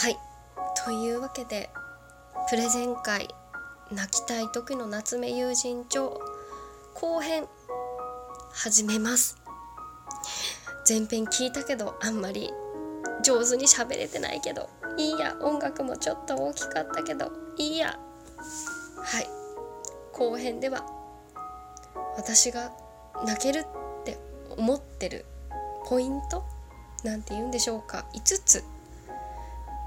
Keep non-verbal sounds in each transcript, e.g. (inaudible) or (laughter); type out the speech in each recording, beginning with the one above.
はい。というわけでプレゼン会泣きたい時の夏目友人帳後編始めます。前編聞いたけどあんまり上手に喋れてないけどいいや。音楽もちょっと大きかったけどいいや。はい。後編では私が泣けるって思ってるポイントなんて言うんでしょうか。5つ。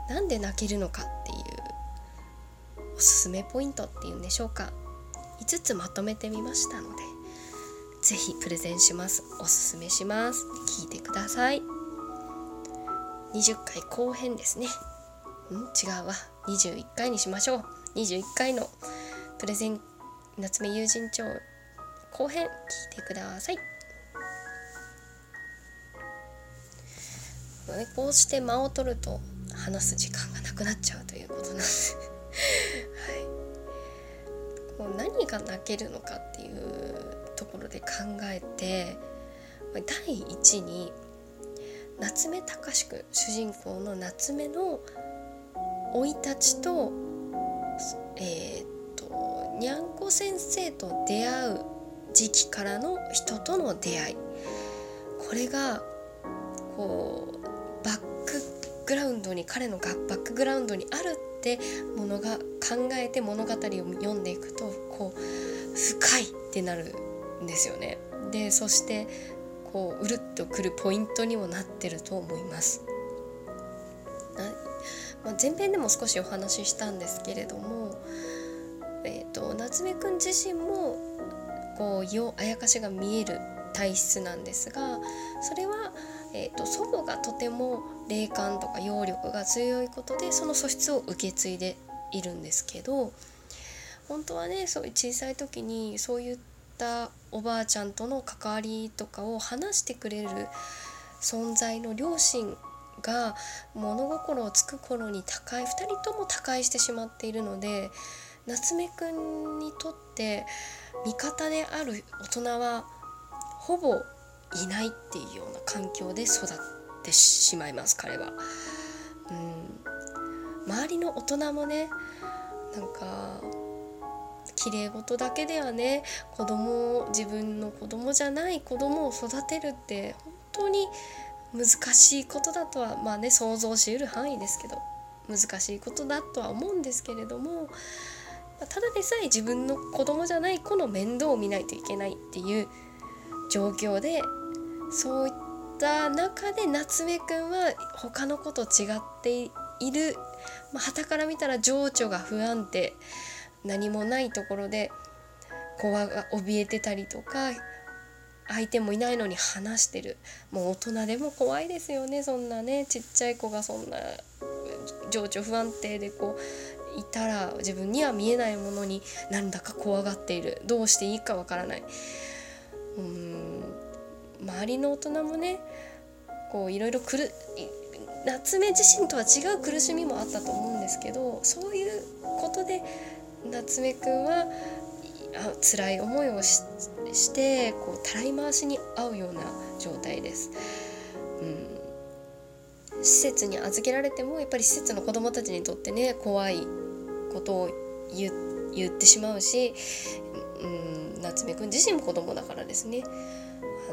なんで泣けるのかっていうおすすめポイントっていうんでしょうか。5つまとめてみましたので是非プレゼンします。おすすめします。聞いてください。20回後編ですね。ん？違うわ。21回にしましょう。21回のプレゼン夏目友人帳後編。聞いてください。こうして間を取ると話す時間がなくなっちゃうということなんで。はい、こう何が泣けるのかっていうところで考えて第一に夏目隆君主人公の夏目の生い立ちとえー、っとにゃんこ先生と出会う時期からの人との出会い。これがこうグラウンドに彼のバックグラウンドにあるってものが考えて物語を読んでいくとこう深いってなるんですよね。でそしてこううるっとくるポイントにもなってると思います。まあ、前編でも少しお話ししたんですけれども、えーと、夏目くん自身もこうよあやかしが見える体質なんですがそれは、えーと、祖母がとても霊感とか揚力が強いことでその素質を受け継いでいるんですけど本当はねそういう小さい時にそういったおばあちゃんとの関わりとかを話してくれる存在の両親が物心をつく頃に他界2人とも他界してしまっているので夏目くんにとって味方である大人はほぼいないっていうような環境で育ってしまいます彼は。うん周りの大人もねなんか綺麗事だけではね子供自分の子供じゃない子供を育てるって本当に難しいことだとはまあね想像しうる範囲ですけど難しいことだとは思うんですけれどもただでさえ自分の子供じゃない子の面倒を見ないといけないっていう状況でそういった中で夏目くんは他の子と違っている。まあ、から見たら情緒が不安定何もないところで怖が怯えてたりとか相手もいないのに話してる。もう大人でも怖いですよねそんなね。ちっちゃい子がそんな情緒不安定でこういたら自分には見えないものになんだか怖がっている。どうしていいかわからない。うん周りの大人もねこういろいろくる夏目自身とは違う苦しみもあったと思うんですけどそういうことで夏目くんは辛い思いをしてこうたらい回しに合うような状態です。うん、施設に預けられてもやっぱり施設の子どもたちにとってね怖いことを言ってしまうし、うん、夏目くん自身も子供だからですね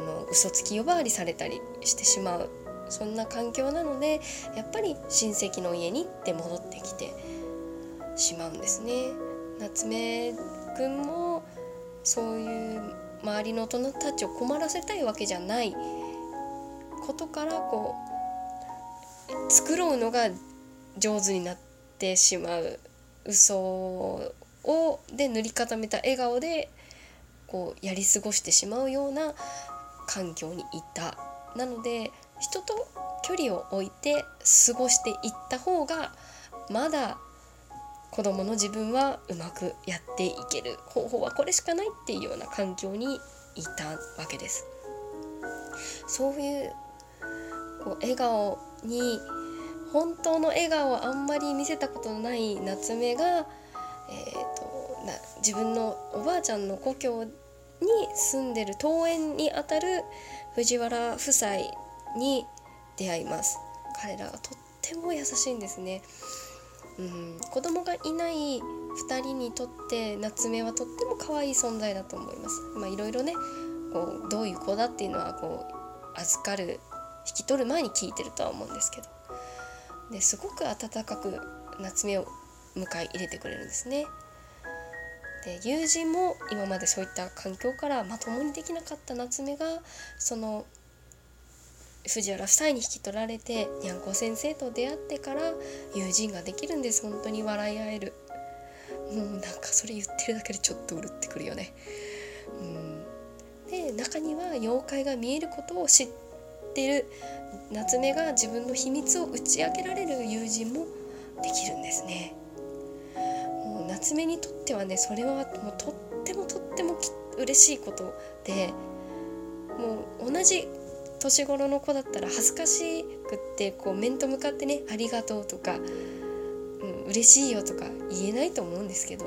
あの嘘つき呼ばわりされたりしてしまうそんな環境なのでやっぱり親戚の家にって戻ってきてしまうんですね。夏目くんもそういう周りの大人たちを困らせたいわけじゃないことからこう繕うのが上手になってしまう嘘をで塗り固めた笑顔でこうやり過ごしてしまうような環境にいた。なので人と距離を置いて過ごしていった方がまだ子供の自分はうまくやっていける方法はこれしかないっていうような環境にいたわけです。そういうこう笑顔に本当の笑顔をあんまり見せたことのない夏目が、えーと、な自分のおばあちゃんの故郷住んでる桃園にあたる藤原夫妻に出会います彼らがとってても優しいんですね。うん、子供がいない2人にとって夏目はとっても可愛い存在だと思います。まあ、いろいろねこうどういう子だっていうのはこう預かる引き取る前に聞いてるとは思うんですけどですごく温かく夏目を迎え入れてくれるんですね。で友人も今までそういった環境からまともにできなかった夏目がその藤原夫妻に引き取られてにゃんこ先生と出会ってから友人ができるんです。本当に笑い合える。もうなんかそれ言ってるだけでちょっとうるってくるよね。うん。で中には妖怪が見えることを知ってる夏目が自分の秘密を打ち明けられる友人もできるんですね。夏目にとってはねそれはもうとってもとっても嬉しいことでもう同じ年頃の子だったら恥ずかしくってこう面と向かってね「ありがとう」とか「うん、嬉しいよ」とか言えないと思うんですけど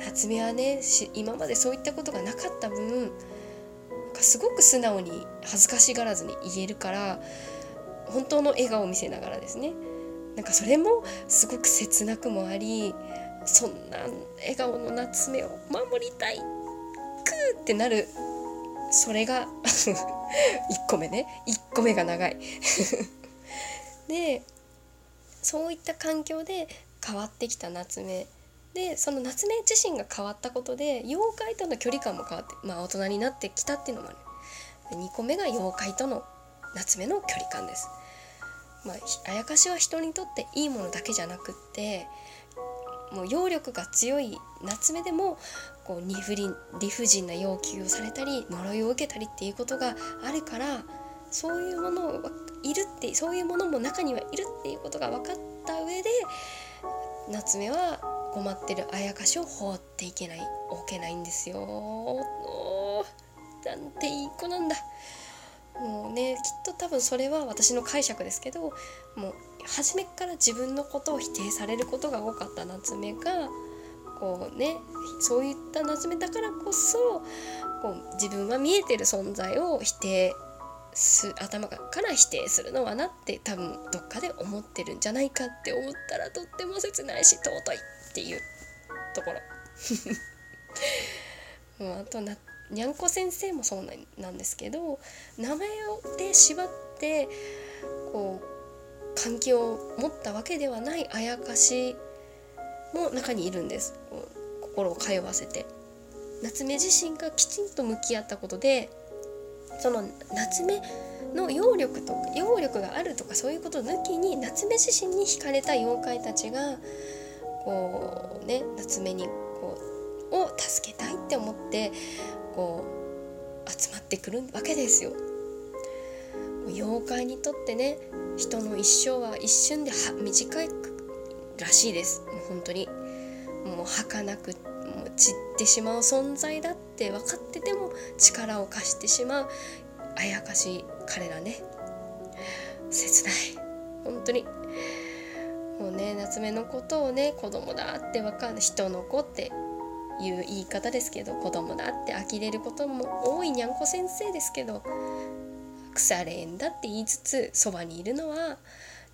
夏目はね今までそういったことがなかった分なんかすごく素直に恥ずかしがらずに言えるから本当の笑顔を見せながらですね。なんかそれもすごく切なくもありそんな笑顔の夏目を守りたい。くーってなる。それが (laughs) 1個目ね。1個目が長い。(laughs) でそういった環境で変わってきた夏目。でその夏目自身が変わったことで妖怪との距離感も変わってまあ大人になってきたっていうのもある。2個目が妖怪との夏目の距離感です。まああやかしは人にとっていいものだけじゃなくってもう揚力が強い夏目でもこう理不理理不尽な要求をされたり呪いを受けたりっていうことがあるからそういうものをいるってそういうものも中にはいるっていうことが分かった上で夏目は困ってるあやかしを放っていけない置けないんですよ。なんていい子なんだ。もうねきっと多分それは私の解釈ですけどもう初めから自分のことを否定されることが多かった夏目がこうねそういった夏目だからこそこう自分は見えてる存在を否定す頭から否定するのはなって多分どっかで思ってるんじゃないかって思ったらとっても切ないし尊いっていうところ。(laughs) もうあとなにゃんこ先生もそうなんですけど名前で縛ってこう関係を持ったわけではないあやかしも中にいるんです心を通わせて夏目自身がきちんと向き合ったことでその夏目の揚力とか揚力があるとかそういうこと抜きに夏目自身に惹かれた妖怪たちがこうね夏目にこうを助けたいって思ってこう集まってくるわけですよ。妖怪にとってね人の一生は一瞬で短いらしいです。もう本当に。もう儚くもう散ってしまう存在だって分かってても力を貸してしまうあやかしい彼らね。切ない。本当に。もうね夏目のことをね子供だって分かる。人の子っていう言い方ですけど子供だって呆れることも多いにゃんこ先生ですけど腐れ縁だって言いつつそばにいるのは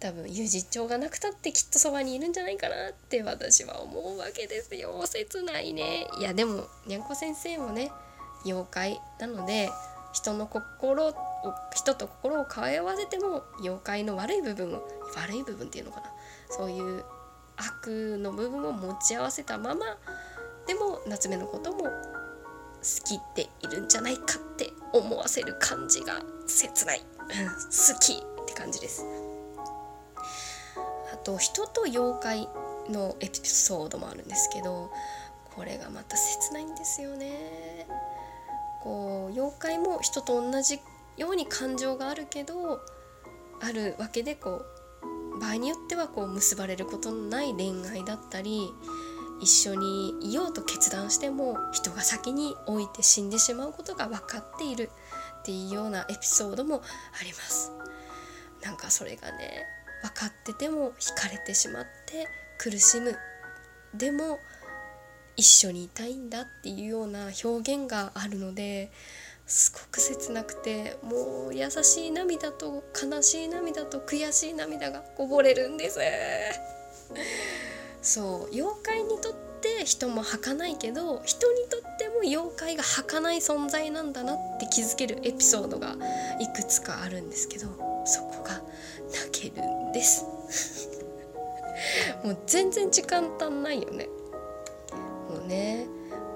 多分友人帳がなくたってきっとそばにいるんじゃないかなって私は思うわけですよ。切ないね。いやでもにゃんこ先生もね妖怪なので人の心を人と心を通わせても妖怪の悪い部分を悪い部分っていうのかな。そういう悪の部分を持ち合わせたままでも夏目のことも好きっているんじゃないかって思わせる感じが切ない。好きって感じです。あと人と妖怪のエピソードもあるんですけどこれがまた切ないんですよね。こう妖怪も人と同じように感情があるけどあるわけでこう場合によってはこう結ばれることのない恋愛だったり一緒にいようと決断しても人が先に置いて死んでしまうことが分かっているっていうようなエピソードもあります。なんかそれがね分かってても惹かれてしまって苦しむ。でも一緒にいたいんだっていうような表現があるのですごく切なくてもう優しい涙と悲しい涙と悔しい涙がこぼれるんです。そう妖怪にとって人も儚いけど人にとっても妖怪が儚い存在なんだなって気づけるエピソードがいくつかあるんですけどそこが泣けるんです。(laughs) もう全然時間足んないよね。もうね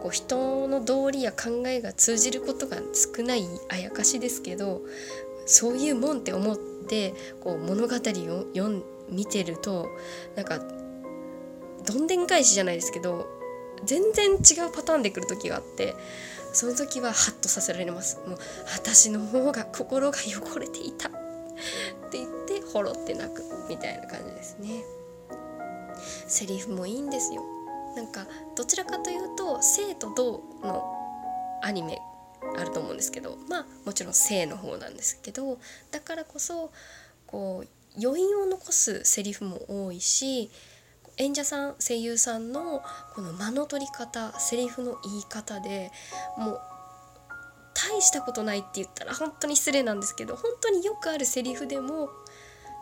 こう人の道理や考えが通じることが少ないあやかしですけどそういうもんって思ってこう物語を読ん見てるとなんかどんでん返しじゃないですけど全然違うパターンで来る時があってその時はハッとさせられます。もう私の方が心が汚れていた。って言ってほろって泣くみたいな感じですね。セリフもいいんですよ。なんかどちらかというと生と動のアニメあると思うんですけどまあもちろん生の方なんですけどだからこそこう余韻を残すセリフも多いし演者さん声優さんのこの間の取り方セリフの言い方でもう大したことないって言ったら本当に失礼なんですけど本当によくあるセリフでも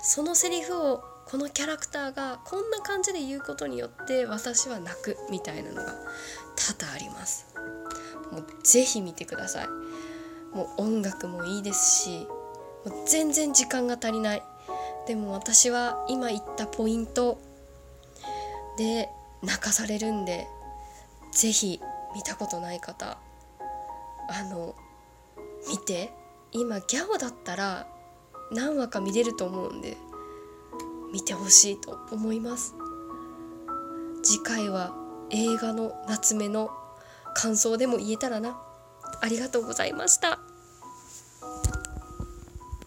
そのセリフをこのキャラクターがこんな感じで言うことによって私は泣くみたいなのが多々あります。もうぜひ見てください。もう音楽もいいですしもう全然時間が足りない。でも私は今言ったポイントで泣かされるんで是非見たことない方あの見て今ギャオだったら何話か見れると思うんで見てほしいと思います。次回は映画の夏目の感想でも言えたらな。ありがとうございました。